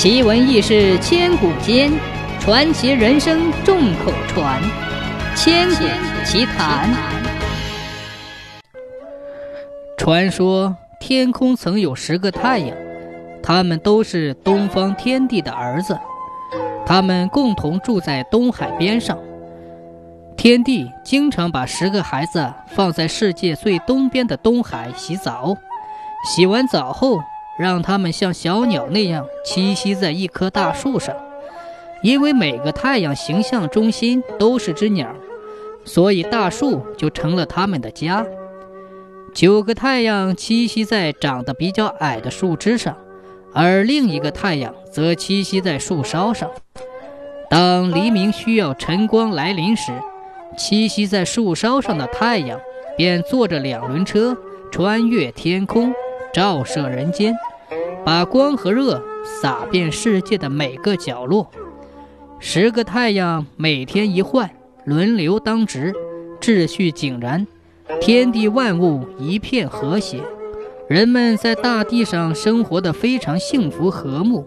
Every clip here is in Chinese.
奇闻异事千古间，传奇人生众口传。千古奇谈。传说天空曾有十个太阳，他们都是东方天帝的儿子，他们共同住在东海边上。天帝经常把十个孩子放在世界最东边的东海洗澡，洗完澡后。让他们像小鸟那样栖息在一棵大树上，因为每个太阳形象中心都是只鸟，所以大树就成了他们的家。九个太阳栖息在长得比较矮的树枝上，而另一个太阳则栖息在树梢上。当黎明需要晨光来临时，栖息在树梢上的太阳便坐着两轮车穿越天空，照射人间。把光和热洒遍世界的每个角落。十个太阳每天一换，轮流当值，秩序井然，天地万物一片和谐。人们在大地上生活的非常幸福和睦。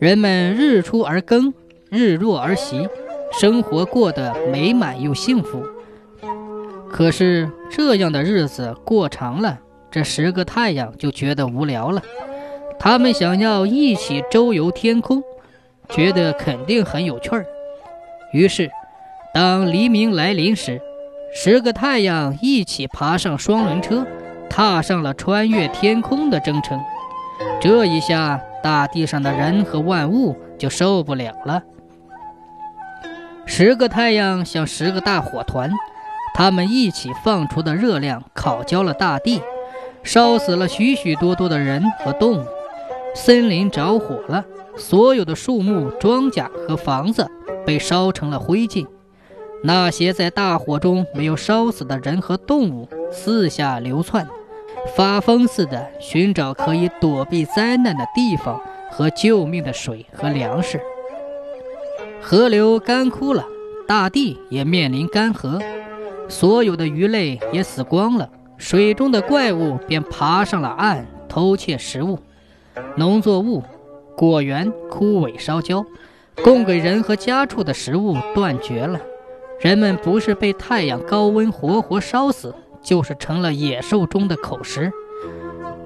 人们日出而耕，日落而息，生活过得美满又幸福。可是这样的日子过长了，这十个太阳就觉得无聊了。他们想要一起周游天空，觉得肯定很有趣儿。于是，当黎明来临时，十个太阳一起爬上双轮车，踏上了穿越天空的征程。这一下，大地上的人和万物就受不了了。十个太阳像十个大火团，他们一起放出的热量烤焦了大地，烧死了许许多多的人和动物。森林着火了，所有的树木、庄稼和房子被烧成了灰烬。那些在大火中没有烧死的人和动物四下流窜，发疯似的寻找可以躲避灾难的地方和救命的水和粮食。河流干枯了，大地也面临干涸，所有的鱼类也死光了，水中的怪物便爬上了岸，偷窃食物。农作物、果园枯萎烧焦，供给人和家畜的食物断绝了。人们不是被太阳高温活活烧死，就是成了野兽中的口食。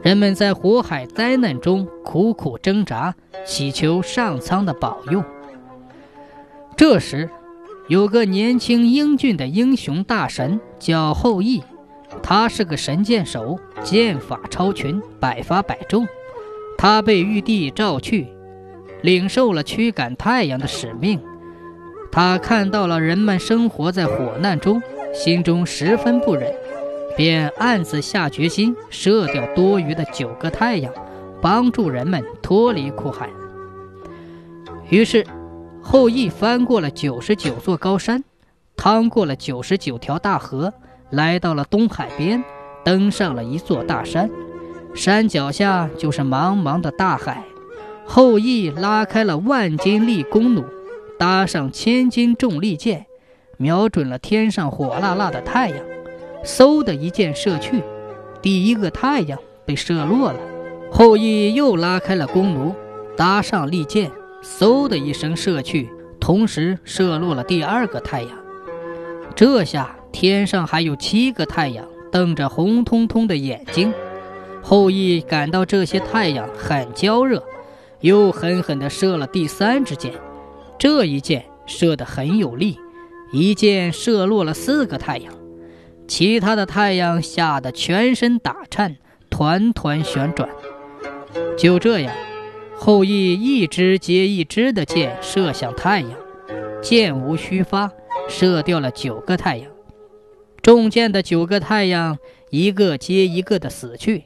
人们在火海灾难中苦苦挣扎，祈求上苍的保佑。这时，有个年轻英俊的英雄大神叫后羿，他是个神箭手，箭法超群，百发百中。他被玉帝召去，领受了驱赶太阳的使命。他看到了人们生活在火难中，心中十分不忍，便暗自下决心射掉多余的九个太阳，帮助人们脱离苦海。于是，后羿翻过了九十九座高山，趟过了九十九条大河，来到了东海边，登上了一座大山。山脚下就是茫茫的大海，后羿拉开了万斤力弓弩，搭上千斤重利箭，瞄准了天上火辣辣的太阳，嗖的一箭射去，第一个太阳被射落了。后羿又拉开了弓弩，搭上利箭，嗖的一声射去，同时射落了第二个太阳。这下天上还有七个太阳瞪着红彤彤的眼睛。后羿感到这些太阳很焦热，又狠狠地射了第三支箭。这一箭射得很有力，一箭射落了四个太阳。其他的太阳吓得全身打颤，团团旋转。就这样，后羿一支接一支的箭射向太阳，箭无虚发，射掉了九个太阳。中箭的九个太阳，一个接一个的死去。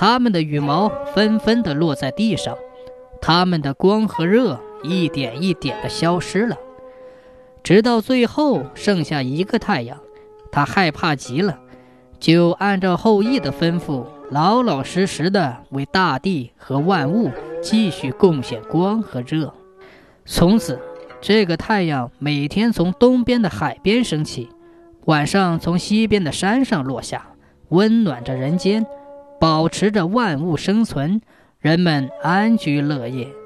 它们的羽毛纷纷地落在地上，它们的光和热一点一点地消失了，直到最后剩下一个太阳。他害怕极了，就按照后羿的吩咐，老老实实地为大地和万物继续贡献光和热。从此，这个太阳每天从东边的海边升起，晚上从西边的山上落下，温暖着人间。保持着万物生存，人们安居乐业。